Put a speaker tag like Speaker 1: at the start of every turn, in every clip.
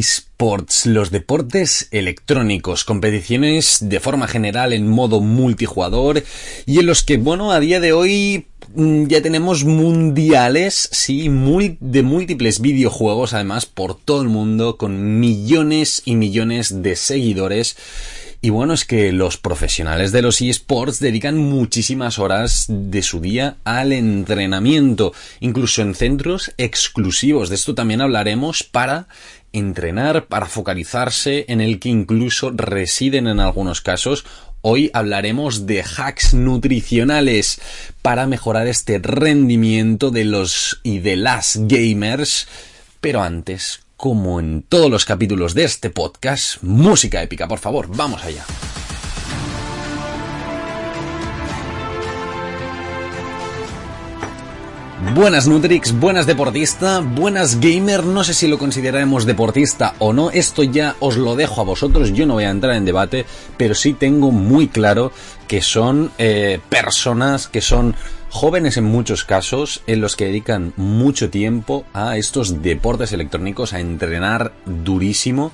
Speaker 1: eSports, los deportes electrónicos, competiciones de forma general en modo multijugador y en los que, bueno, a día de hoy mm, ya tenemos mundiales, sí, muy, de múltiples videojuegos además por todo el mundo con millones y millones de seguidores. Y bueno, es que los profesionales de los eSports dedican muchísimas horas de su día al entrenamiento, incluso en centros exclusivos. De esto también hablaremos para entrenar, para focalizarse, en el que incluso residen en algunos casos. Hoy hablaremos de hacks nutricionales para mejorar este rendimiento de los y de las gamers. Pero antes, como en todos los capítulos de este podcast, música épica, por favor, vamos allá. Buenas Nutrix, buenas deportista, buenas gamer, no sé si lo consideraremos deportista o no, esto ya os lo dejo a vosotros, yo no voy a entrar en debate, pero sí tengo muy claro que son eh, personas que son jóvenes en muchos casos en los que dedican mucho tiempo a estos deportes electrónicos, a entrenar durísimo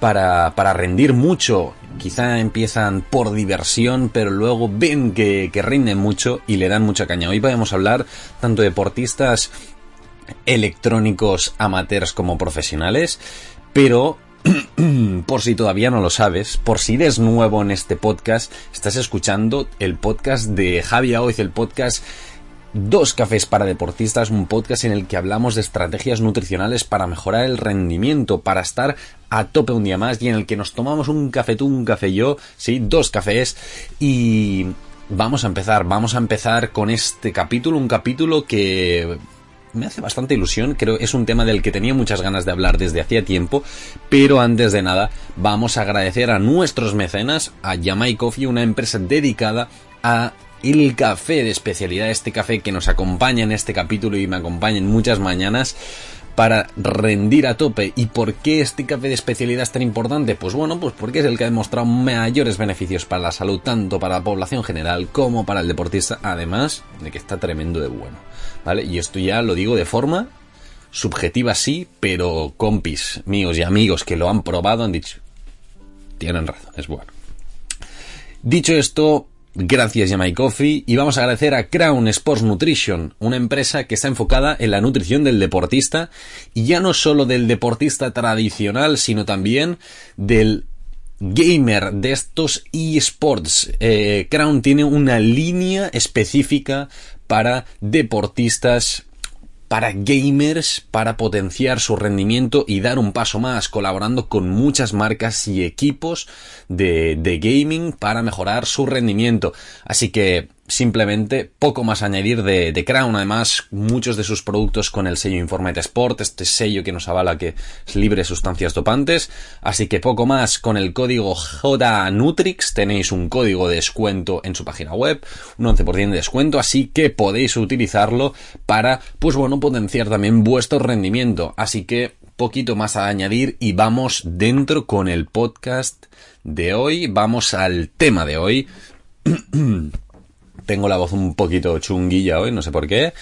Speaker 1: para, para rendir mucho. Quizá empiezan por diversión, pero luego ven que, que rinden mucho y le dan mucha caña. Hoy podemos hablar tanto de deportistas electrónicos amateurs como profesionales, pero por si todavía no lo sabes, por si eres nuevo en este podcast, estás escuchando el podcast de Javi Aoiz, el podcast Dos Cafés para Deportistas, un podcast en el que hablamos de estrategias nutricionales para mejorar el rendimiento, para estar a tope un día más y en el que nos tomamos un café tú, un café yo, sí, dos cafés. Y vamos a empezar, vamos a empezar con este capítulo, un capítulo que me hace bastante ilusión, creo es un tema del que tenía muchas ganas de hablar desde hacía tiempo, pero antes de nada vamos a agradecer a nuestros mecenas, a Yamai Coffee, una empresa dedicada a el café de especialidad, este café que nos acompaña en este capítulo y me acompaña en muchas mañanas para rendir a tope. ¿Y por qué este café de especialidad es tan importante? Pues bueno, pues porque es el que ha demostrado mayores beneficios para la salud, tanto para la población general como para el deportista, además de que está tremendo de bueno. ¿Vale? Y esto ya lo digo de forma subjetiva sí, pero compis míos y amigos que lo han probado han dicho, tienen razón, es bueno. Dicho esto, Gracias Yamai Coffee y vamos a agradecer a Crown Sports Nutrition, una empresa que está enfocada en la nutrición del deportista y ya no solo del deportista tradicional, sino también del gamer de estos eSports. Eh, Crown tiene una línea específica para deportistas para gamers, para potenciar su rendimiento y dar un paso más, colaborando con muchas marcas y equipos de, de gaming para mejorar su rendimiento. Así que simplemente poco más añadir de, de, Crown. Además, muchos de sus productos con el sello Informate Sport, este sello que nos avala que es libre de sustancias dopantes. Así que poco más con el código JNutrix. Tenéis un código de descuento en su página web, un 11% de descuento. Así que podéis utilizarlo para, pues bueno, potenciar también vuestro rendimiento. Así que poquito más a añadir y vamos dentro con el podcast de hoy. Vamos al tema de hoy. tengo la voz un poquito chunguilla hoy, no sé por qué.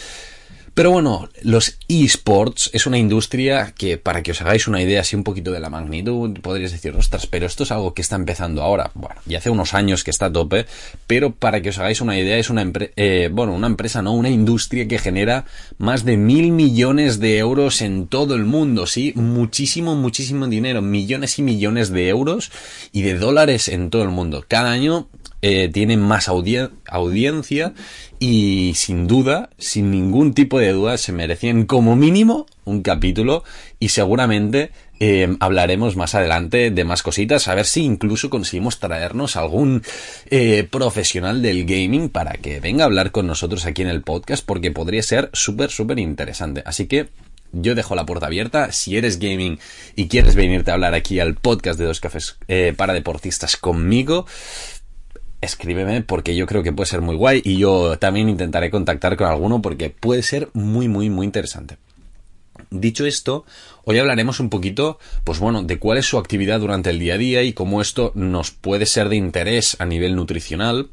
Speaker 1: Pero bueno, los esports es una industria que, para que os hagáis una idea así un poquito de la magnitud, podríais decir, ostras, pero esto es algo que está empezando ahora. Bueno, ya hace unos años que está a tope, pero para que os hagáis una idea, es una empresa, eh, bueno, una empresa, no, una industria que genera más de mil millones de euros en todo el mundo, sí, muchísimo, muchísimo dinero, millones y millones de euros y de dólares en todo el mundo. Cada año eh, tiene más audiencia y sin duda, sin ningún tipo de duda, se merecían como mínimo un capítulo y seguramente eh, hablaremos más adelante de más cositas, a ver si incluso conseguimos traernos algún eh, profesional del gaming para que venga a hablar con nosotros aquí en el podcast porque podría ser súper, súper interesante. Así que yo dejo la puerta abierta. Si eres gaming y quieres venirte a hablar aquí al podcast de dos cafés para deportistas conmigo, escríbeme porque yo creo que puede ser muy guay y yo también intentaré contactar con alguno porque puede ser muy muy muy interesante. Dicho esto, hoy hablaremos un poquito, pues bueno, de cuál es su actividad durante el día a día y cómo esto nos puede ser de interés a nivel nutricional.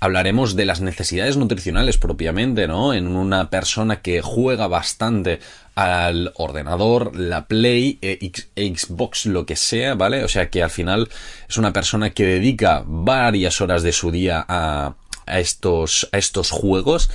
Speaker 1: Hablaremos de las necesidades nutricionales propiamente, ¿no? En una persona que juega bastante al ordenador, la Play, eh, Xbox, lo que sea, ¿vale? O sea que al final es una persona que dedica varias horas de su día a, a estos, a estos juegos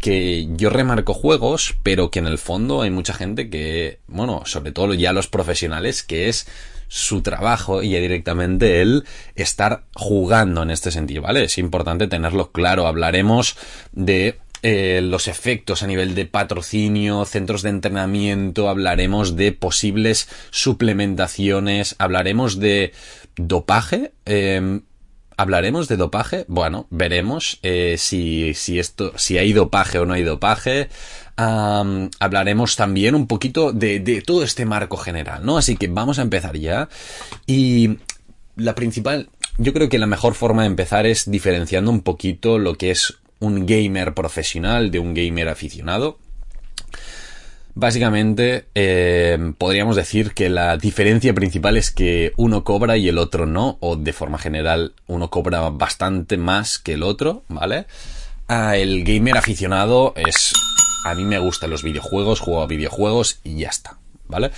Speaker 1: que yo remarco juegos, pero que en el fondo hay mucha gente que, bueno, sobre todo ya los profesionales, que es su trabajo y directamente el estar jugando en este sentido, ¿vale? Es importante tenerlo claro. Hablaremos de eh, los efectos a nivel de patrocinio, centros de entrenamiento, hablaremos de posibles suplementaciones, hablaremos de dopaje. Eh, ¿Hablaremos de dopaje? Bueno, veremos eh, si, si, esto, si hay dopaje o no hay dopaje. hablaremos también un poquito de, de, todo este marco general, ¿no? Así que vamos a empezar ya. Y la principal, yo creo que la mejor forma de empezar es diferenciando un poquito lo que es un gamer profesional de un gamer aficionado. Básicamente, eh, podríamos decir que la diferencia principal es que uno cobra y el otro no, o de forma general uno cobra bastante más que el otro, ¿vale? Ah, el gamer aficionado es... A mí me gustan los videojuegos, juego a videojuegos y ya está, ¿vale?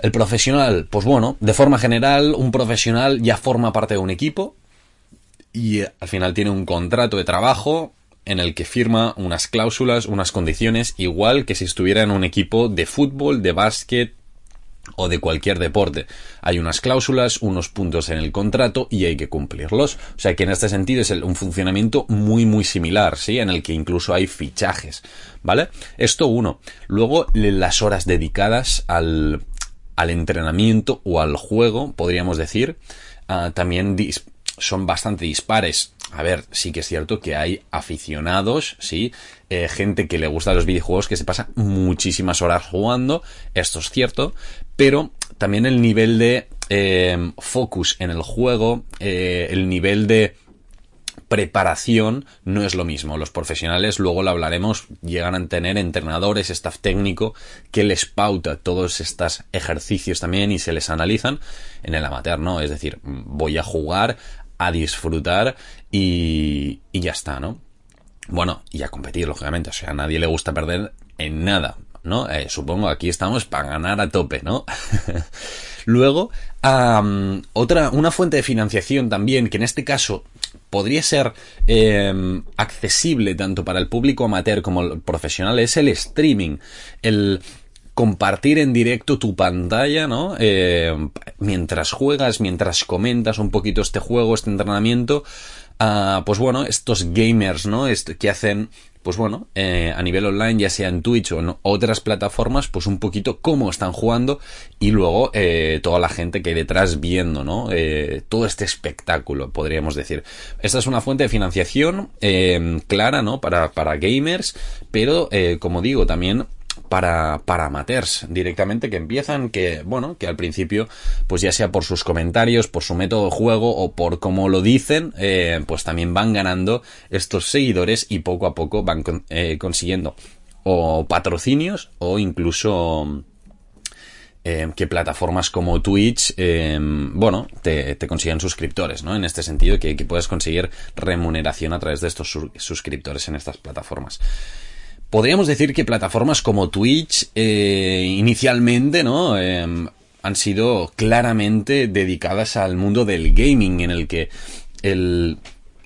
Speaker 1: El profesional, pues bueno, de forma general, un profesional ya forma parte de un equipo y al final tiene un contrato de trabajo en el que firma unas cláusulas, unas condiciones, igual que si estuviera en un equipo de fútbol, de básquet o de cualquier deporte. Hay unas cláusulas, unos puntos en el contrato y hay que cumplirlos. O sea que en este sentido es un funcionamiento muy muy similar, ¿sí? En el que incluso hay fichajes, ¿vale? Esto uno. Luego las horas dedicadas al, al entrenamiento o al juego, podríamos decir, ah, también son bastante dispares a ver, sí que es cierto que hay aficionados, sí, eh, gente que le gusta los videojuegos que se pasa muchísimas horas jugando, esto es cierto, pero también el nivel de eh, focus en el juego, eh, el nivel de preparación no es lo mismo. Los profesionales, luego lo hablaremos, llegan a tener entrenadores, staff técnico que les pauta todos estos ejercicios también y se les analizan en el amateur, ¿no? Es decir, voy a jugar a disfrutar y, y ya está, ¿no? Bueno, y a competir, lógicamente. O sea, a nadie le gusta perder en nada, ¿no? Eh, supongo aquí estamos para ganar a tope, ¿no? Luego, otra, una fuente de financiación también, que en este caso podría ser em, accesible tanto para el público amateur como el profesional, es el streaming. El compartir en directo tu pantalla, ¿no? Eh, mientras juegas, mientras comentas un poquito este juego, este entrenamiento. Ah, pues bueno, estos gamers, ¿no? que hacen, pues bueno, eh, a nivel online, ya sea en Twitch o en otras plataformas, pues un poquito cómo están jugando y luego eh, toda la gente que hay detrás viendo, ¿no? todo este espectáculo, podríamos decir. Esta es una fuente de financiación clara, ¿no? Para, para gamers, pero como digo, también para, para amateurs directamente que empiezan, que bueno, que al principio, pues ya sea por sus comentarios, por su método de juego o por cómo lo dicen, eh, pues también van ganando estos seguidores y poco a poco van eh, consiguiendo o patrocinios o incluso eh, que plataformas como Twitch, bueno, te, te, consiguen suscriptores, ¿no? En este sentido, que, que puedes conseguir remuneración a través de estos suscriptores en estas plataformas. Podríamos decir que plataformas como Twitch eh, inicialmente, ¿no? Em, han sido claramente dedicadas al mundo del gaming, en el que el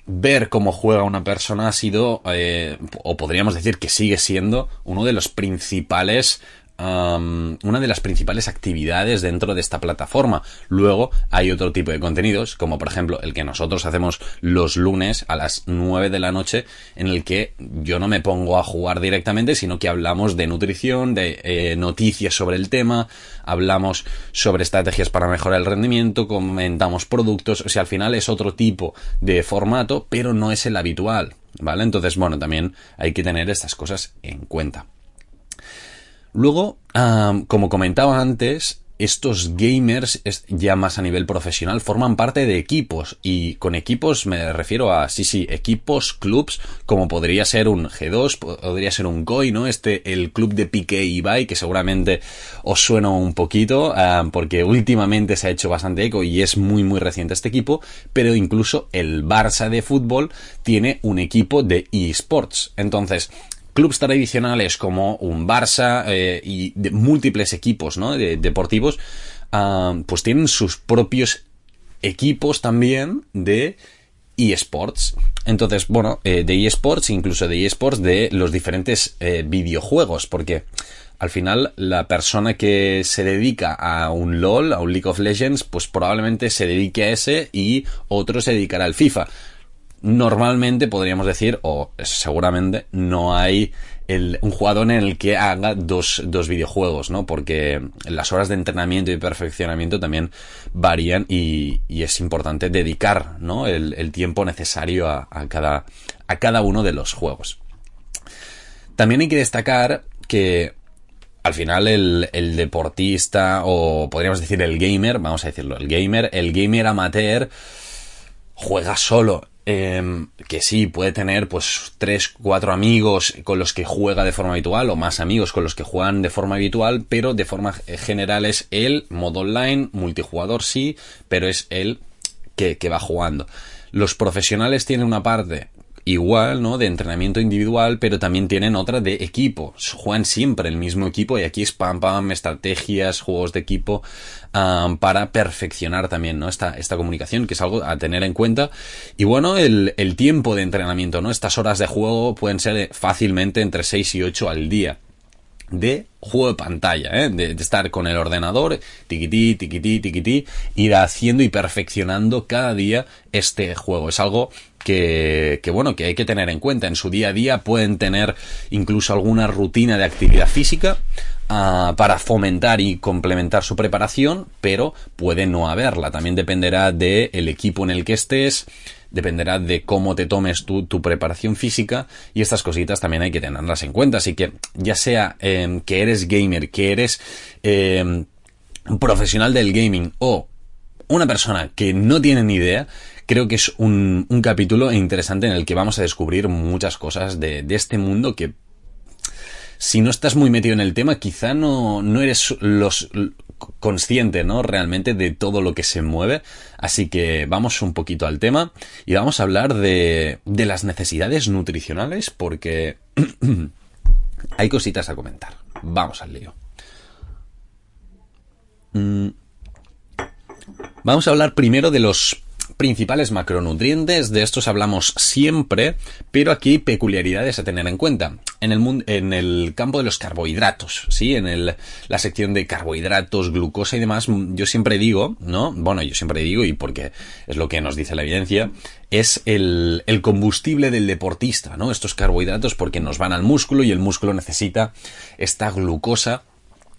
Speaker 1: ver cómo juega una persona ha sido, eh, o podríamos decir que sigue siendo, uno de los principales una de las principales actividades dentro de esta plataforma. Luego hay otro tipo de contenidos, como por ejemplo el que nosotros hacemos los lunes a las 9 de la noche, en el que yo no me pongo a jugar directamente, sino que hablamos de nutrición, de eh, noticias sobre el tema, hablamos sobre estrategias para mejorar el rendimiento, comentamos productos, o sea, al final es otro tipo de formato, pero no es el habitual. ¿Vale? Entonces, bueno, también hay que tener estas cosas en cuenta. Luego, como comentaba antes, estos gamers, ya más a nivel profesional, forman parte de equipos. Y con equipos me refiero a, sí, sí, equipos, clubs, como podría ser un G2, podría ser un GOI, ¿no? Este, el club de Piqué y Ibai, que seguramente os suena un poquito, porque últimamente se ha hecho bastante eco y es muy, muy reciente este equipo, pero incluso el Barça de fútbol tiene un equipo de eSports. Entonces, clubes tradicionales como un Barça eh, y de múltiples equipos ¿no? de, deportivos, ah, pues tienen sus propios equipos también de eSports. Entonces, bueno, eh, de eSports, incluso de eSports de los diferentes eh, videojuegos, porque al final la persona que se dedica a un LOL, a un League of Legends, pues probablemente se dedique a ese y otro se dedicará al FIFA normalmente podríamos decir, o seguramente, no hay un jugador en el que haga dos, dos, videojuegos, ¿no? Porque las horas de entrenamiento y perfeccionamiento también varían y, es importante dedicar, ¿no? El, tiempo necesario a, cada, a cada uno de los juegos. También hay que destacar que al final el, el, deportista o podríamos decir el gamer, vamos a decirlo, el gamer, el gamer amateur juega solo Em, que sí, puede tener pues tres, cuatro amigos con los que juega de forma habitual o más amigos con los que juegan de forma habitual, pero de forma general es él, modo online, multijugador sí, pero es él que, que va jugando. Los profesionales tienen una parte igual, ¿no? De entrenamiento individual, pero también tienen otra de equipo. Juegan siempre el mismo equipo y aquí es pam pam, estrategias, juegos de equipo para perfeccionar también, ¿no? Esta, esta comunicación, que es algo a tener en cuenta. Y bueno, el, el tiempo de entrenamiento, ¿no? Estas horas de juego pueden ser fácilmente entre 6 y 8 al día de juego de pantalla, ¿eh? de, estar con el ordenador, tiquití, tiquití, tiquití, ir haciendo y perfeccionando cada día este juego. Es algo que, que, bueno, que hay que tener en cuenta. En su día a día pueden tener incluso alguna rutina de actividad física uh, para fomentar y complementar su preparación, pero puede no haberla. También dependerá del el equipo en el que estés, dependerá de cómo te tomes tu, preparación física y estas cositas también hay que tenerlas en cuenta. Así que ya sea eh, que eres gamer, que eres eh, profesional del gaming o una persona que no tiene ni idea, creo que es un, un, capítulo interesante en el que vamos a descubrir muchas cosas de, de, este mundo que si no estás muy metido en el tema quizá no, no eres los consciente, ¿no? Realmente de todo lo que se mueve. Así que vamos un poquito al tema y vamos a hablar de, de las necesidades nutricionales porque hay cositas a comentar. Vamos al lío. Mm. Vamos a hablar primero de los principales macronutrientes, de estos hablamos siempre, pero aquí hay peculiaridades a tener en cuenta. En el, en el campo de los carbohidratos, ¿sí? En el, la sección de carbohidratos, glucosa y demás, yo siempre digo, ¿no? Bueno, yo siempre digo, y porque es lo que nos dice la evidencia, es el, el combustible del deportista, ¿no? Estos carbohidratos porque nos van al músculo y el músculo necesita esta glucosa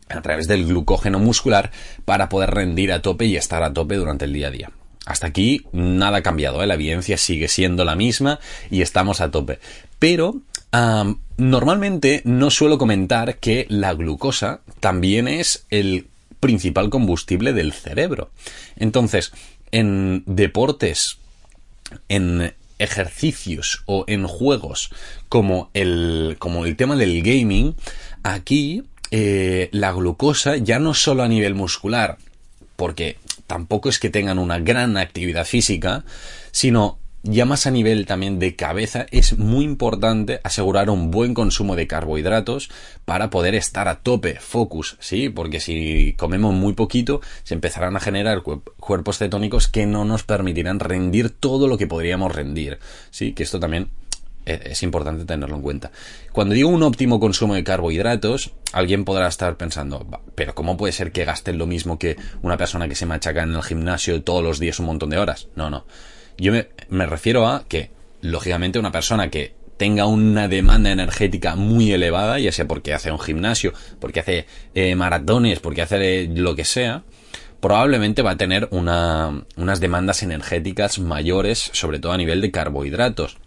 Speaker 1: a través del glucógeno muscular para poder rendir a tope y estar a tope durante el día a día. Hasta aquí nada ha cambiado, ¿eh? la evidencia sigue siendo la misma y estamos a tope. Pero normalmente no suelo comentar que la glucosa también es el principal combustible del cerebro. Entonces, en deportes, en ejercicios o en juegos como el, como el tema del gaming, aquí eh, la glucosa ya no solo a nivel muscular, porque tampoco es que tengan una gran actividad física, sino ya más a nivel también de cabeza, es muy importante asegurar un buen consumo de carbohidratos para poder estar a tope, focus, ¿sí? Porque si comemos muy poquito, se empezarán a generar cuerpos cetónicos que no nos permitirán rendir todo lo que podríamos rendir, ¿sí? Que esto también es importante tenerlo en cuenta. Cuando digo un óptimo consumo de carbohidratos, alguien podrá estar pensando, pero ¿cómo puede ser que gasten lo mismo que una persona que se machaca en el gimnasio todos los días un montón de horas? No, no. Yo me, refiero a que, lógicamente, una persona que tenga una demanda energética muy elevada, ya sea porque hace un gimnasio, porque hace eh, maratones, porque hace lo que sea, probablemente va a tener una, unas demandas energéticas mayores, sobre todo a nivel de carbohidratos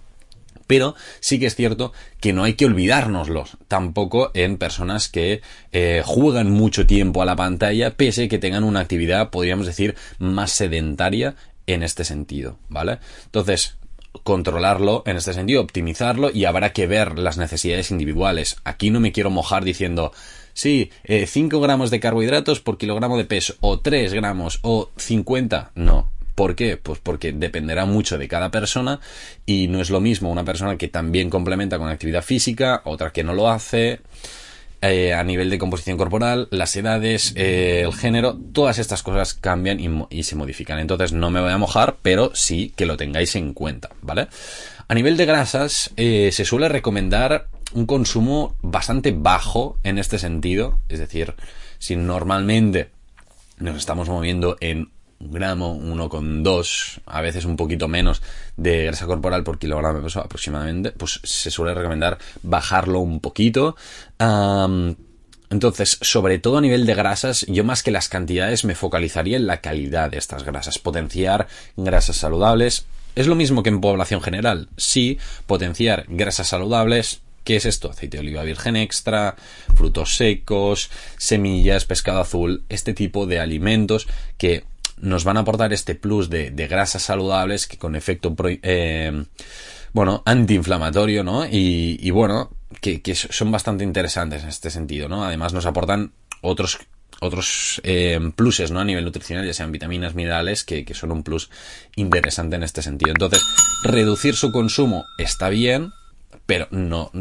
Speaker 1: Pero sí que es cierto que no hay que olvidárnoslos, tampoco en personas que eh, juegan mucho tiempo a la pantalla, pese a que tengan una actividad, podríamos decir, más sedentaria en este sentido, ¿vale? Entonces, controlarlo en este sentido, optimizarlo y habrá que ver las necesidades individuales. Aquí no me quiero mojar diciendo, sí, 5 eh, gramos de carbohidratos por kilogramo de peso, o 3 gramos, o 50. No. ¿Por qué? Pues porque dependerá mucho de cada persona y no es lo mismo una persona que también complementa con actividad física, otra que no lo hace. Eh, a nivel de composición corporal, las edades, eh, el género, todas estas cosas cambian y, se modifican. Entonces no me voy a mojar, pero sí que lo tengáis en cuenta, ¿vale? A nivel de grasas, eh, se suele recomendar un consumo bastante bajo en este sentido. Es decir, si normalmente nos estamos moviendo en gramo, uno con dos, a veces un poquito menos de grasa corporal por kilogramo de peso aproximadamente, pues se suele recomendar bajarlo un poquito. entonces, sobre todo a nivel de grasas, yo más que las cantidades me focalizaría en la calidad de estas grasas, potenciar grasas saludables. Es lo mismo que en población general, sí, potenciar grasas saludables, ¿Qué es esto? Aceite de oliva virgen extra, frutos secos, semillas, pescado azul, este tipo de alimentos que nos van a aportar este plus de, grasas saludables que con efecto eh, bueno, antiinflamatorio, ¿no? Y, bueno, que, son bastante interesantes en este sentido, ¿no? Además nos aportan otros otros eh, pluses, ¿no? A nivel nutricional, ya sean vitaminas, minerales, que son un plus interesante en este sentido. Entonces, reducir su consumo está bien, pero no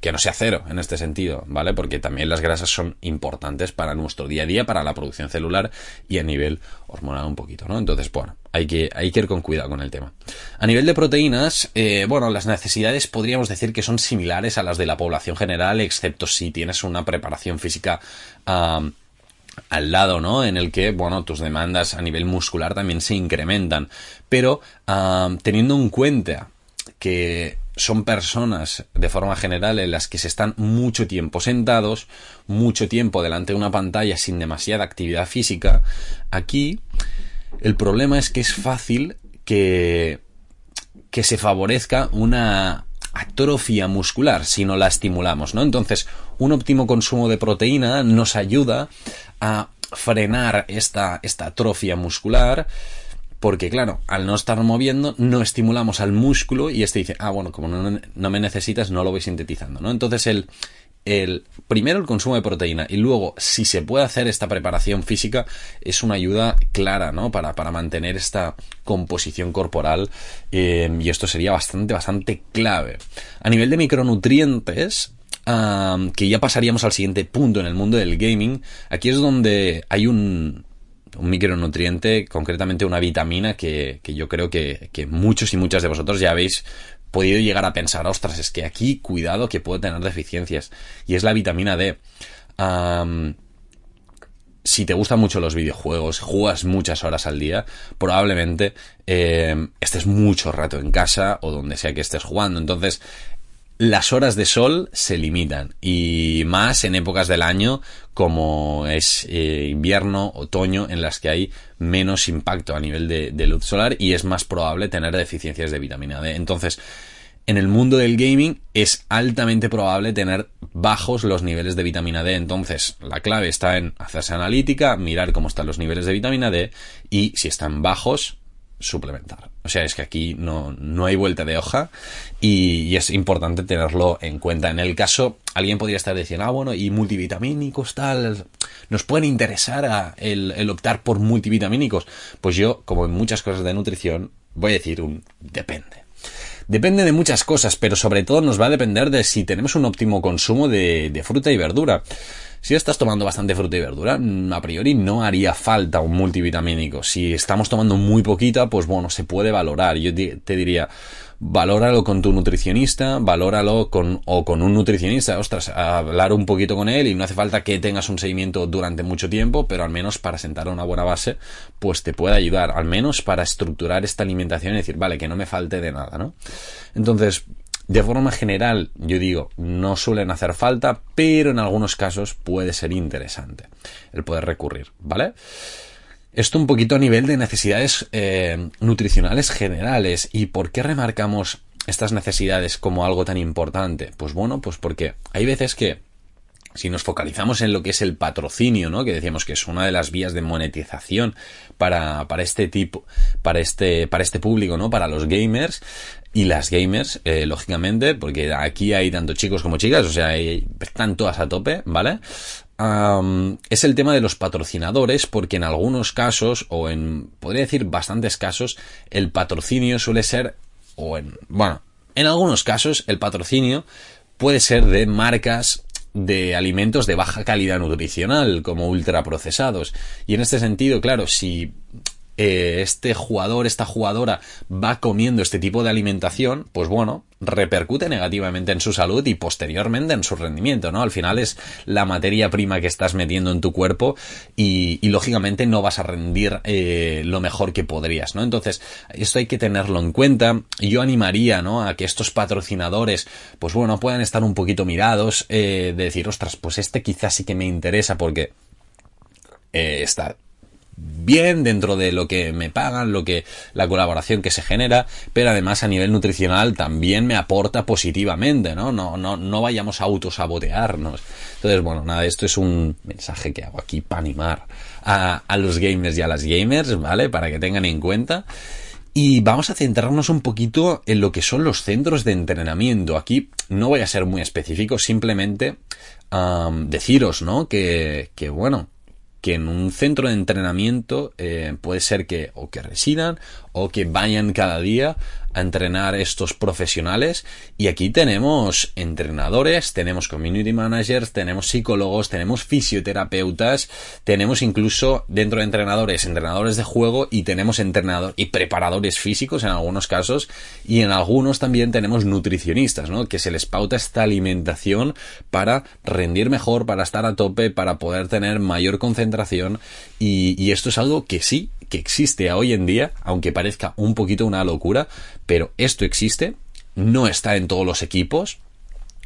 Speaker 1: que no sea cero en este sentido, ¿vale? Porque también las grasas son importantes para nuestro día a día, para la producción celular y a nivel hormonal un poquito, ¿no? Entonces, bueno, hay que, hay que ir con cuidado con el tema. A nivel de proteínas, eh, bueno, las necesidades podríamos decir que son similares a las de la población general, excepto si tienes una preparación física al lado, ¿no? En el que, bueno, tus demandas a nivel muscular también se incrementan. Pero teniendo en cuenta que son personas de forma general en las que se están mucho tiempo sentados, mucho tiempo delante de una pantalla sin demasiada actividad física, aquí el problema es que es fácil que, que se favorezca una atrofia muscular si no la estimulamos, ¿no? Entonces, un óptimo consumo de proteína nos ayuda a frenar esta, esta atrofia muscular porque claro, al no estar moviendo, no estimulamos al músculo y este dice, ah, bueno, como no, me necesitas, no lo voy sintetizando, ¿no? Entonces el, el, primero el consumo de proteína y luego si se puede hacer esta preparación física es una ayuda clara, ¿no? Para, para mantener esta composición corporal eh, y esto sería bastante, bastante clave. A nivel de micronutrientes, que ya pasaríamos al siguiente punto en el mundo del gaming, aquí es donde hay un, un micronutriente, concretamente una vitamina que, yo creo que, muchos y muchas de vosotros ya habéis podido llegar a pensar, ostras, es que aquí cuidado que puedo tener deficiencias. Y es la vitamina D. si te gustan mucho los videojuegos, juegas muchas horas al día, probablemente eh, estés mucho rato en casa o donde sea que estés jugando. Entonces, las horas de sol se limitan y más en épocas del año como es eh, invierno, otoño, en las que hay menos impacto a nivel de, luz solar y es más probable tener deficiencias de vitamina D. Entonces, en el mundo del gaming es altamente probable tener bajos los niveles de vitamina D. Entonces, la clave está en hacerse analítica, mirar cómo están los niveles de vitamina D y si están bajos, suplementar. O sea, es que aquí no, no hay vuelta de hoja y, es importante tenerlo en cuenta. En el caso, alguien podría estar diciendo, ah, bueno, y multivitamínicos, tal, nos pueden interesar el, el optar por multivitamínicos. Pues yo, como en muchas cosas de nutrición, voy a decir un depende. Depende de muchas cosas, pero sobre todo nos va a depender de si tenemos un óptimo consumo de, de fruta y verdura. Si estás tomando bastante fruta y verdura, mm, a priori no haría falta un multivitamínico. Si estamos tomando muy poquita, pues bueno, se puede valorar. Yo te diría, valóralo con tu nutricionista, valóralo con, o con un nutricionista, ostras, hablar un poquito con él y no hace falta que tengas un seguimiento durante mucho tiempo, pero al menos para sentar una buena base, pues te puede ayudar, al menos para estructurar esta alimentación y decir, vale, que no me falte de nada, ¿no? Entonces, de forma general, yo digo, no suelen hacer falta, pero en algunos casos puede ser interesante el poder recurrir, ¿vale? Esto un poquito a nivel de necesidades eh, nutricionales generales. ¿Y por qué remarcamos estas necesidades como algo tan importante? Pues bueno, pues porque hay veces que si nos focalizamos en lo que es el patrocinio, ¿no? Que decíamos que es una de las vías de monetización para, para este tipo, para este, para este público, ¿no? Para los gamers y las gamers, eh, lógicamente, porque aquí hay tanto chicos como chicas, o sea, están todas a tope, ¿vale? es el tema de los patrocinadores, porque en algunos casos, o en, podría decir bastantes casos, el patrocinio suele ser, o en, bueno, en algunos casos, el patrocinio puede ser de marcas de alimentos de baja calidad nutricional, como ultraprocesados. Y en este sentido, claro, si eh, este jugador, esta jugadora va comiendo este tipo de alimentación, pues bueno, repercute negativamente en su salud y posteriormente en su rendimiento, ¿no? Al final es la materia prima que estás metiendo en tu cuerpo y, lógicamente no vas a rendir eh, lo mejor que podrías, ¿no? Entonces, esto hay que tenerlo en cuenta. Yo animaría, ¿no? A que estos patrocinadores, pues bueno, puedan estar un poquito mirados, eh, de decir, ostras, pues este quizás sí que me interesa porque está bien dentro de lo que me pagan, lo que la colaboración que se genera, pero además a nivel nutricional también me aporta positivamente, ¿no? No, no, no vayamos a autosabotearnos. Entonces, bueno, nada, esto es un mensaje que hago aquí para animar a, a los gamers y a las gamers, ¿vale? Para que tengan en cuenta. Y vamos a centrarnos un poquito en lo que son los centros de entrenamiento. Aquí no voy a ser muy específico, simplemente deciros, ¿no? Que, que bueno, que en un centro de entrenamiento eh, puede ser que o que residan o que vayan cada día a entrenar estos profesionales. Y aquí tenemos entrenadores, tenemos community managers, tenemos psicólogos, tenemos fisioterapeutas, tenemos incluso dentro de entrenadores, entrenadores de juego y tenemos entrenadores y preparadores físicos en algunos casos. Y en algunos también tenemos nutricionistas, ¿no? Que se les pauta esta alimentación para rendir mejor, para estar a tope, para poder tener mayor concentración. Y, y esto es algo que sí, que existe hoy en día, aunque parezca un poquito una locura, pero esto existe, no está en todos los equipos,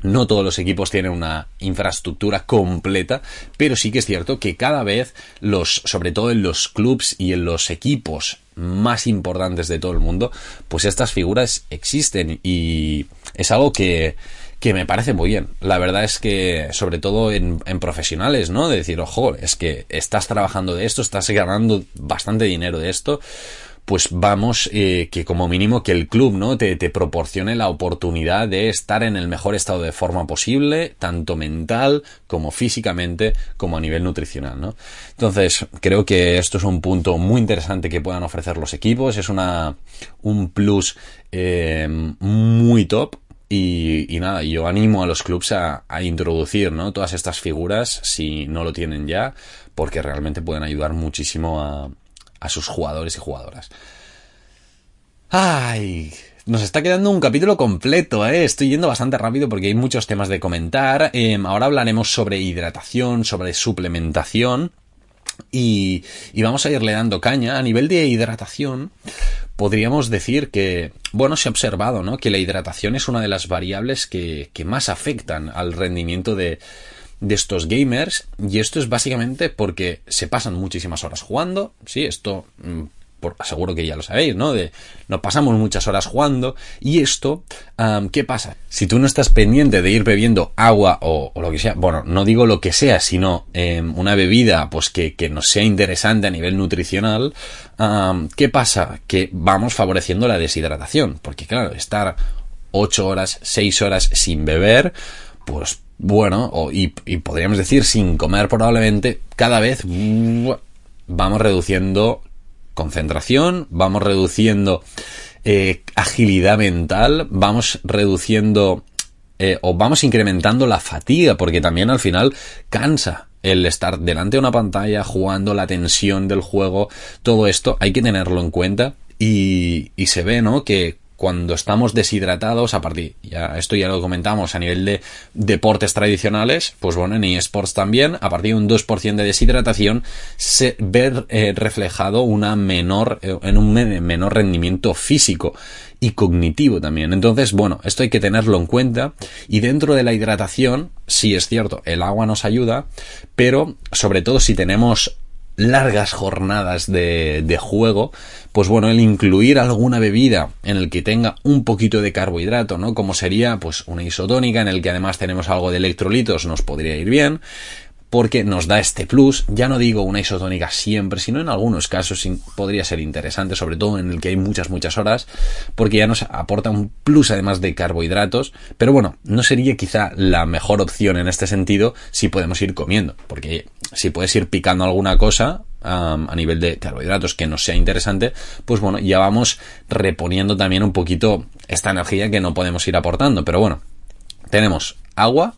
Speaker 1: no todos los equipos tienen una infraestructura completa, pero sí que es cierto que cada vez los, sobre todo en los clubs y en los equipos más importantes de todo el mundo, pues estas figuras existen y es algo que, que me parece muy bien. La verdad es que, sobre todo en, profesionales, ¿no? De decir, ojo, es que estás trabajando de esto, estás ganando bastante dinero de esto, pues vamos, eh, que como mínimo que el club, ¿no? Te, te proporcione la oportunidad de estar en el mejor estado de forma posible, tanto mental como físicamente, como a nivel nutricional, ¿no? Entonces, creo que esto es un punto muy interesante que puedan ofrecer los equipos, es una, un plus eh, muy top y, nada, yo animo a los clubs a, introducir ¿no? todas estas figuras si no lo tienen ya, porque realmente pueden ayudar muchísimo a, a sus jugadores y jugadoras. ¡Ay! Nos está quedando un capítulo completo, ¿eh? Estoy yendo bastante rápido porque hay muchos temas de comentar. Em, ahora hablaremos sobre hidratación, sobre suplementación. Y, y, vamos a irle dando caña. A nivel de hidratación, podríamos decir que, bueno, se ha observado, ¿no? Que la hidratación es una de las variables que, que más afectan al rendimiento de, de estos gamers. Y esto es básicamente porque se pasan muchísimas horas jugando. Sí, esto mm, seguro que ya lo sabéis, ¿no? Nos pasamos muchas horas jugando y esto, ¿qué pasa? Si tú no estás pendiente de ir bebiendo agua o, lo que sea, bueno, no digo lo que sea, sino em, una bebida, pues que, que, nos sea interesante a nivel nutricional, ¿qué pasa? Que vamos favoreciendo la deshidratación, porque claro, estar 8 horas, 6 horas sin beber, pues bueno, y, y podríamos decir sin comer probablemente, cada vez vamos reduciendo concentración, vamos reduciendo eh, agilidad mental, vamos reduciendo eh, o vamos incrementando la fatiga, porque también al final cansa el estar delante de una pantalla, jugando la tensión del juego, todo esto hay que tenerlo en cuenta y, y se ve, ¿no? Que cuando estamos deshidratados, a partir, ya esto ya lo comentamos a nivel de deportes tradicionales, pues bueno, en eSports también, a partir de un 2% de deshidratación, se ve eh, reflejado una menor, eh, en un menor rendimiento físico y cognitivo también. Entonces, bueno, esto hay que tenerlo en cuenta y dentro de la hidratación, sí es cierto, el agua nos ayuda, pero sobre todo si tenemos largas jornadas de, juego, pues bueno, el incluir alguna bebida en el que tenga un poquito de carbohidrato, ¿no? Como sería pues una isotónica en el que además tenemos algo de electrolitos, nos podría ir bien porque nos da este plus. Ya no digo una isotónica siempre, sino en algunos casos podría ser interesante, sobre todo en el que hay muchas, muchas horas, porque ya nos aporta un plus además de carbohidratos. Pero bueno, no sería quizá la mejor opción en este sentido si podemos ir comiendo, porque si puedes ir picando alguna cosa, a nivel de carbohidratos que no sea interesante, pues bueno, ya vamos reponiendo también un poquito esta energía que no podemos ir aportando. Pero bueno, tenemos agua,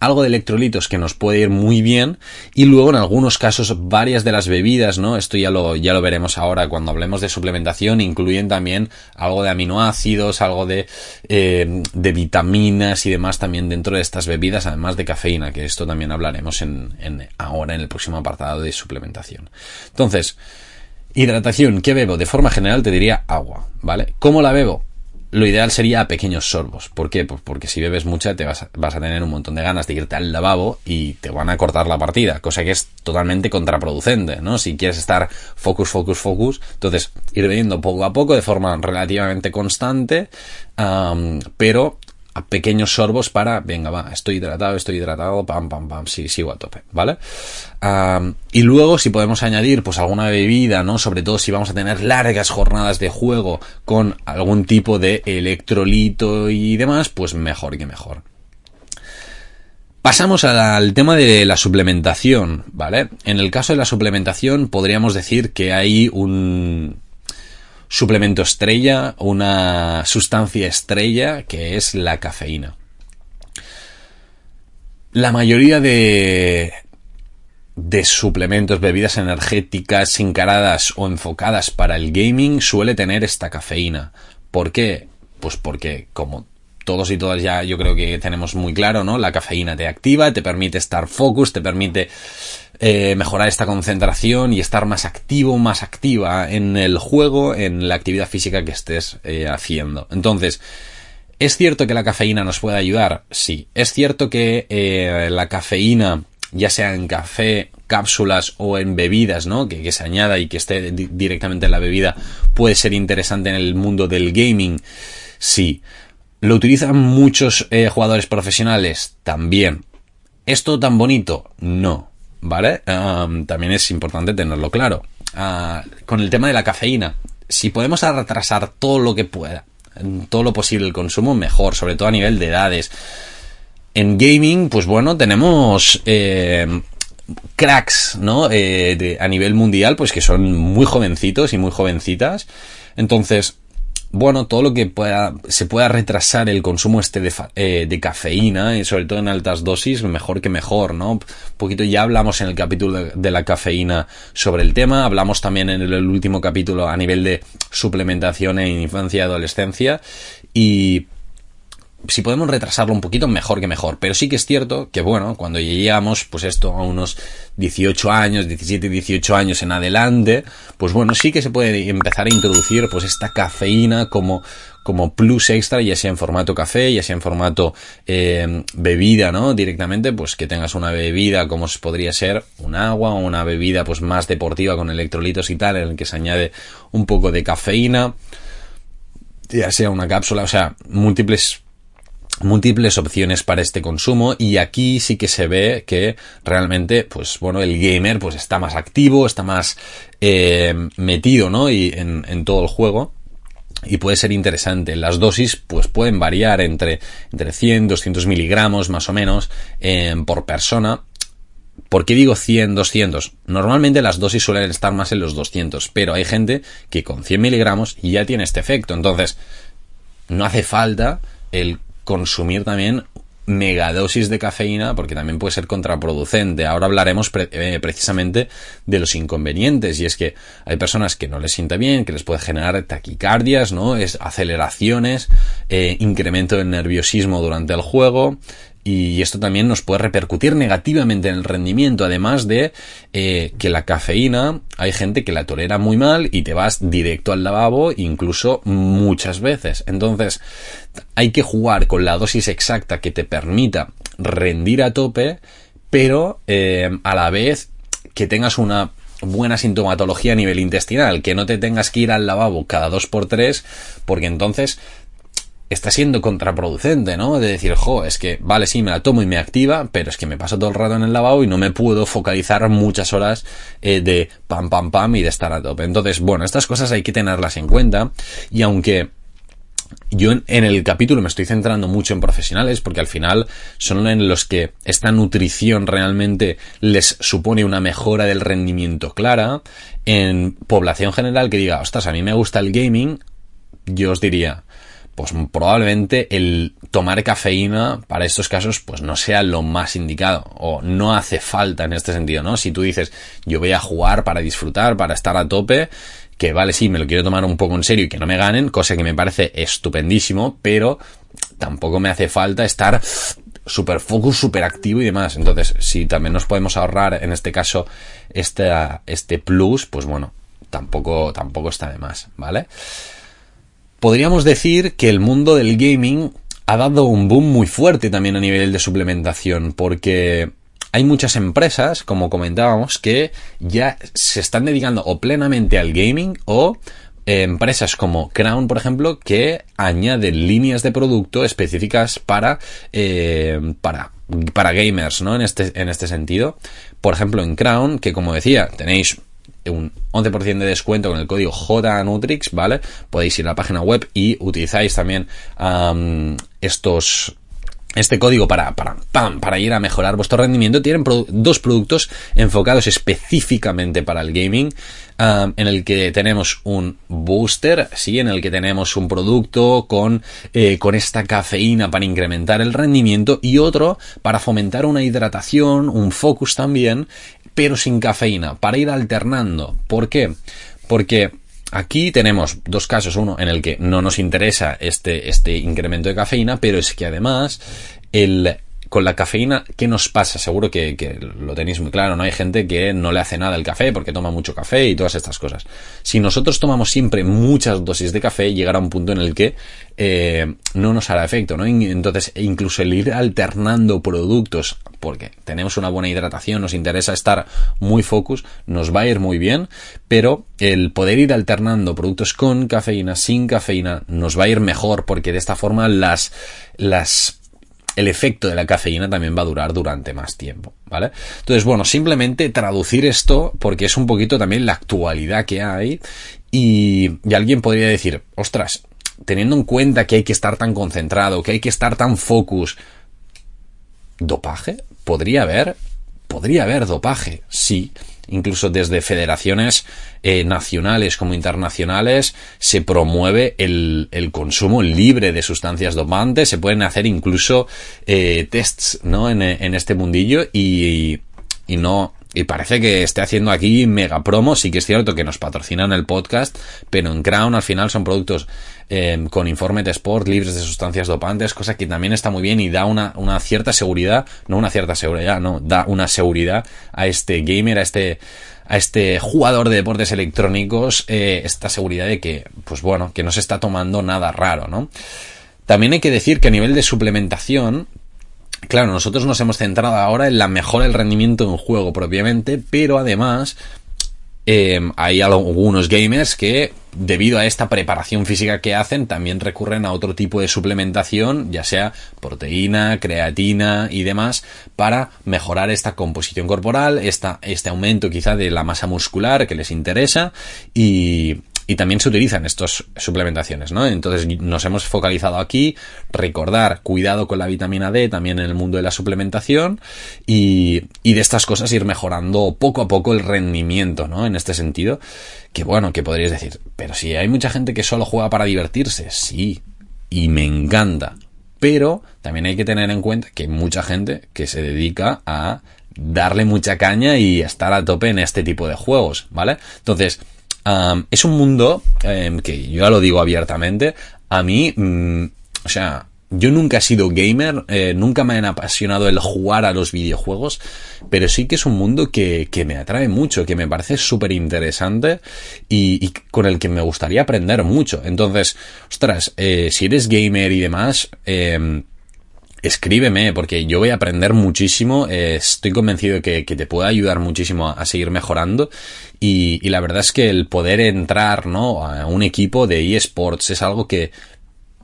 Speaker 1: algo de electrolitos que nos puede ir muy bien y luego en algunos casos varias de las bebidas, ¿no? Esto ya lo, ya lo veremos ahora cuando hablemos de suplementación, incluyen también algo de aminoácidos, algo de, eh, de vitaminas y demás también dentro de estas bebidas, además de cafeína, que esto también hablaremos en, en ahora en el próximo apartado de suplementación. Entonces, hidratación, ¿qué bebo? De forma general te diría agua, ¿vale? ¿Cómo la bebo? Lo ideal sería a pequeños sorbos. ¿Por qué? Pues porque si bebes mucha te vas a, vas a tener un montón de ganas de irte al lavabo y te van a cortar la partida, cosa que es totalmente contraproducente, ¿no? Si quieres estar focus, focus, focus, entonces ir bebiendo poco a poco de forma relativamente constante, pero pequeños sorbos para, venga, va, estoy hidratado, estoy hidratado, pam, pam, pam, sí, sigo a tope, ¿vale? y luego, si podemos añadir, pues alguna bebida, ¿no? Sobre todo si vamos a tener largas jornadas de juego con algún tipo de electrolito y demás, pues mejor que mejor. Pasamos al tema de la suplementación, ¿vale? En el caso de la suplementación podríamos decir que hay un, suplemento estrella, una sustancia estrella que es la cafeína. La mayoría de, de suplementos, bebidas energéticas encaradas o enfocadas para el gaming suele tener esta cafeína. ¿Por qué? Pues porque como todos y todas ya yo creo que tenemos muy claro, ¿no? La cafeína te activa, te permite estar focus, te permite eh, mejorar esta concentración y estar más activo, más activa en el juego, en la actividad física que estés eh, haciendo. Entonces, ¿es cierto que la cafeína nos puede ayudar? Sí. ¿Es cierto que eh, la cafeína, ya sea en café, cápsulas o en bebidas, ¿no? Que, que se añada y que esté directamente en la bebida, puede ser interesante en el mundo del gaming? Sí. ¿Lo utilizan muchos jugadores profesionales? También. ¿Esto tan bonito? No. ¿Vale? también es importante tenerlo claro. Ah, con el tema de la cafeína, si podemos retrasar todo lo que pueda, todo lo posible el consumo, mejor, sobre todo a nivel de edades. En gaming, pues bueno, tenemos eh, cracks, ¿no? Eh, a nivel mundial, pues que son muy jovencitos y muy jovencitas. Entonces, bueno, todo lo que pueda, se pueda retrasar el consumo este de, eh, de, cafeína, y sobre todo en altas dosis, mejor que mejor, ¿no? Un poquito ya hablamos en el capítulo de, la cafeína sobre el tema, hablamos también en el, el, último capítulo a nivel de suplementación en infancia y adolescencia, y si podemos retrasarlo un poquito, mejor que mejor. Pero sí que es cierto que, bueno, cuando llegamos, pues esto, a unos 18 años, 17, 18 años en adelante, pues bueno, sí que se puede empezar a introducir, pues esta cafeína como, como plus extra, ya sea en formato café, ya sea en formato eh, bebida, ¿no? Directamente, pues que tengas una bebida como podría ser un agua o una bebida pues más deportiva con electrolitos y tal, en el que se añade un poco de cafeína, ya sea una cápsula, o sea, múltiples múltiples opciones para este consumo y aquí sí que se ve que realmente pues bueno el gamer pues está más activo está más eh, metido no y en, todo el juego y puede ser interesante las dosis pues pueden variar entre entre 100 200 miligramos más o menos eh, por persona ¿Por qué digo 100, 200? Normalmente las dosis suelen estar más en los 200, pero hay gente que con 100 miligramos ya tiene este efecto. Entonces, no hace falta el consumir también megadosis de cafeína porque también puede ser contraproducente. Ahora hablaremos eh, precisamente de los inconvenientes y es que hay personas que no les sienta bien, que les puede generar taquicardias, ¿no? Es aceleraciones, eh, incremento del nerviosismo durante el juego, y esto también nos puede repercutir negativamente en el rendimiento, además de eh, que la cafeína hay gente que la tolera muy mal y te vas directo al lavabo incluso muchas veces. Entonces hay que jugar con la dosis exacta que te permita rendir a tope, pero eh, a la vez que tengas una buena sintomatología a nivel intestinal, que no te tengas que ir al lavabo cada dos por tres, porque entonces está siendo contraproducente, ¿no? De decir, jo, es que, vale, sí, me la tomo y me activa, pero es que me paso todo el rato en el lavabo y no me puedo focalizar muchas horas eh, de pam, pam, pam y de estar a tope. Entonces, bueno, estas cosas hay que tenerlas en cuenta y aunque yo en, el capítulo me estoy centrando mucho en profesionales porque al final son en los que esta nutrición realmente les supone una mejora del rendimiento clara. En población general que diga, ostras, a mí me gusta el gaming, yo os diría, pues probablemente el tomar cafeína para estos casos pues no sea lo más indicado o no hace falta en este sentido, ¿no? Si tú dices yo voy a jugar para disfrutar, para estar a tope, que vale, sí, me lo quiero tomar un poco en serio y que no me ganen, cosa que me parece estupendísimo, pero tampoco me hace falta estar super focus, super activo y demás. Entonces, si también nos podemos ahorrar en este caso este, este plus, pues bueno, tampoco, tampoco está de más, ¿vale? Podríamos decir que el mundo del gaming ha dado un boom muy fuerte también a nivel de suplementación, porque hay muchas empresas, como comentábamos, que ya se están dedicando o plenamente al gaming o eh, empresas como Crown, por ejemplo, que añaden líneas de producto específicas para, eh, para, para gamers, ¿no? En este, en este sentido. Por ejemplo, en Crown, que como decía, tenéis un 11% de descuento con el código JNutrix, ¿vale? Podéis ir a la página web y utilizáis también estos este código para, para, para ir a mejorar vuestro rendimiento. Tienen dos productos enfocados específicamente para el gaming, en el que tenemos un booster, sí, en el que tenemos un producto con, eh, con esta cafeína para incrementar el rendimiento y otro para fomentar una hidratación, un focus también, pero sin cafeína, para ir alternando. ¿Por qué? Porque Aquí tenemos dos casos, uno en el que no nos interesa este, este incremento de cafeína, pero es que además el con la cafeína, ¿qué nos pasa? Seguro que, lo tenéis muy claro, ¿no? Hay gente que no le hace nada el café porque toma mucho café y todas estas cosas. Si nosotros tomamos siempre muchas dosis de café, llegará un punto en el que eh, no nos hará efecto, ¿no? Entonces, incluso el ir alternando productos, porque tenemos una buena hidratación, nos interesa estar muy focus, nos va a ir muy bien, pero el poder ir alternando productos con cafeína, sin cafeína, nos va a ir mejor, porque de esta forma las, las el efecto de la cafeína también va a durar durante más tiempo, ¿vale? Entonces, bueno, simplemente traducir esto porque es un poquito también la actualidad que hay y, y alguien podría decir, ostras, teniendo en cuenta que hay que estar tan concentrado, que hay que estar tan focus, ¿dopaje? ¿Podría haber? Podría haber dopaje, sí, incluso desde federaciones eh, nacionales como internacionales, se promueve el, el, consumo libre de sustancias dopantes, se pueden hacer incluso eh, tests ¿no? en, en este mundillo y, y no y parece que esté haciendo aquí mega promo. Sí que es cierto que nos patrocinan el podcast, pero en Crown al final son productos eh, con informe de sport, libres de sustancias dopantes, cosa que también está muy bien y da una, una cierta seguridad, no una cierta seguridad, no, da una seguridad a este gamer, a este, a este jugador de deportes electrónicos, eh, esta seguridad de que, pues bueno, que no se está tomando nada raro, ¿no? También hay que decir que a nivel de suplementación, Claro, nosotros nos hemos centrado ahora en la mejora del rendimiento en juego propiamente, pero además eh, hay algunos gamers que, debido a esta preparación física que hacen, también recurren a otro tipo de suplementación, ya sea proteína, creatina y demás, para mejorar esta composición corporal, esta, este aumento quizá de la masa muscular que les interesa y, y también se utilizan estas suplementaciones, ¿no? Entonces nos hemos focalizado aquí, recordar, cuidado con la vitamina D también en el mundo de la suplementación y, y de estas cosas ir mejorando poco a poco el rendimiento, ¿no? En este sentido, que bueno, que podríais decir, pero si hay mucha gente que solo juega para divertirse, sí, y me encanta, pero también hay que tener en cuenta que hay mucha gente que se dedica a darle mucha caña y estar a tope en este tipo de juegos, ¿vale? Entonces, es un mundo em, que yo ya lo digo abiertamente. A mí, mm, o sea, yo nunca he sido gamer, eh, nunca me han apasionado el jugar a los videojuegos, pero sí que es un mundo que, que me atrae mucho, que me parece súper interesante y, con el que me gustaría aprender mucho. Entonces, ostras, eh, si eres gamer y demás, eh, escríbeme, porque yo voy a aprender muchísimo, eh, estoy convencido de que, te puede ayudar muchísimo a, seguir mejorando y, la verdad es que el poder entrar ¿no? a un equipo de eSports es algo que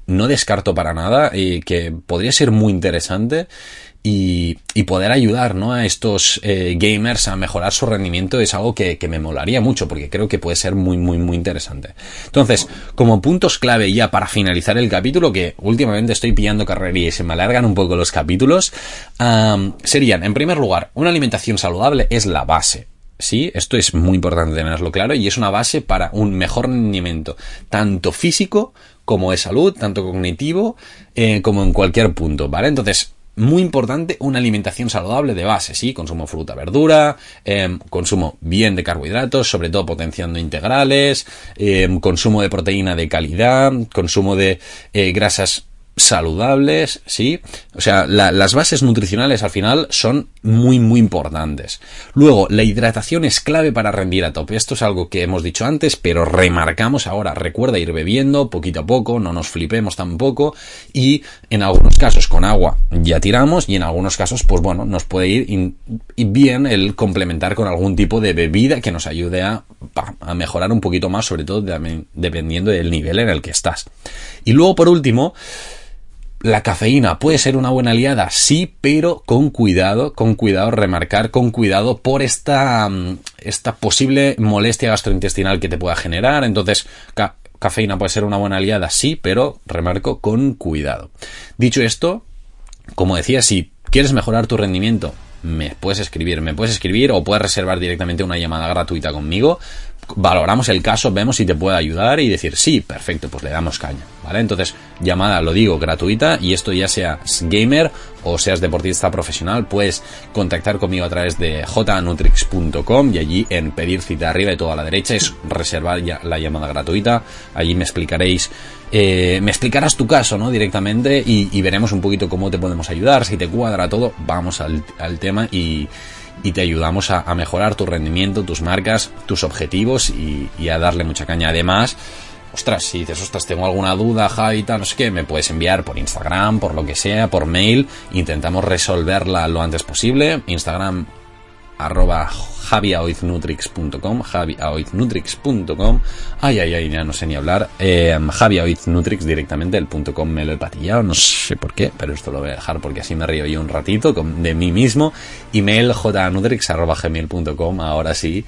Speaker 1: no descarto para nada y que podría ser muy interesante y, poder ayudar ¿no? a estos eh, gamers a mejorar su rendimiento es algo que, me molaría mucho porque creo que puede ser muy muy muy interesante. Entonces, como puntos clave ya para finalizar el capítulo, que últimamente estoy pillando carrería y se me alargan un poco los capítulos, serían, en primer lugar, una alimentación saludable es la base. Sí, esto es muy importante tenerlo claro y es una base para un mejor rendimiento, tanto físico como de salud, tanto cognitivo, eh, como en cualquier punto, ¿vale? Entonces, muy importante una alimentación saludable de base, ¿sí? Consumo fruta, verdura, em, consumo bien de carbohidratos, sobre todo potenciando integrales, em, consumo de proteína de calidad, consumo de eh, grasas saludables, ¿sí? O sea, las bases nutricionales al final son muy, muy importantes. Luego, la hidratación es clave para rendir a tope. Esto es algo que hemos dicho antes, pero remarcamos ahora. Recuerda ir bebiendo poquito a poco, no nos flipemos tampoco. Y en algunos casos con agua ya tiramos y en algunos casos, pues bueno, nos puede ir bien el complementar con algún tipo de bebida que nos ayude a, mejorar un poquito más, sobre todo dependiendo del nivel en el que estás. Y luego, por último, la cafeína puede ser una buena aliada, sí, pero con cuidado, con cuidado, remarcar con cuidado por esta, mm, esta posible molestia gastrointestinal que te pueda generar. Entonces, cafeína puede ser una buena aliada, sí, pero remarco con cuidado. Dicho esto, como decía, si quieres mejorar tu rendimiento, me puedes escribir, me puedes escribir o puedes reservar directamente una llamada gratuita conmigo valoramos el caso, vemos si te puede ayudar y decir, sí, perfecto, pues le damos caña, ¿vale? Entonces, llamada, lo digo, gratuita y esto ya seas gamer o seas deportista profesional, puedes contactar conmigo a través de jnutrix.com y allí en pedir cita arriba y toda la derecha es reservar ya la llamada gratuita, allí me explicaréis, eh, me explicarás tu caso, ¿no? Directamente y, veremos un poquito cómo te podemos ayudar, si te cuadra todo, vamos al, tema y te ayudamos a, mejorar tu rendimiento, tus marcas, tus objetivos y, a darle mucha caña. Además, ostras, si dices, ostras, tengo alguna duda, Javi, tal, no sé qué, me puedes enviar por Instagram, por lo que sea, por mail, intentamos resolverla lo antes posible. Instagram arroba javiaoiznutrix.com, javiaoiznutrix.com, ay, ay, ay, ya no sé ni hablar, eh, javiaoiznutrix directamente, el punto .com me lo he patillado, no sé por qué, pero esto lo voy a dejar porque así me río yo un ratito de mí mismo, email jnutrix arroba gmail.com, ahora sí,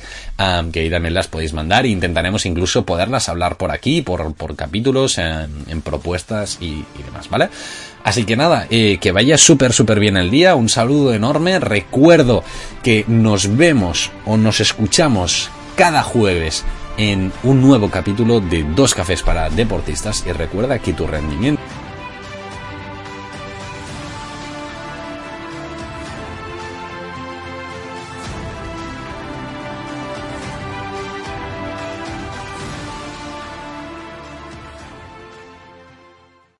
Speaker 1: que ahí también las podéis mandar. E intentaremos incluso poderlas hablar por aquí, por, por capítulos, en, propuestas y, y demás, ¿vale? Así que nada, eh, que vaya súper, súper bien el día. Un saludo enorme. Recuerdo que nos vemos o nos escuchamos cada jueves en un nuevo capítulo de Dos Cafés para Deportistas. Y recuerda que tu rendimiento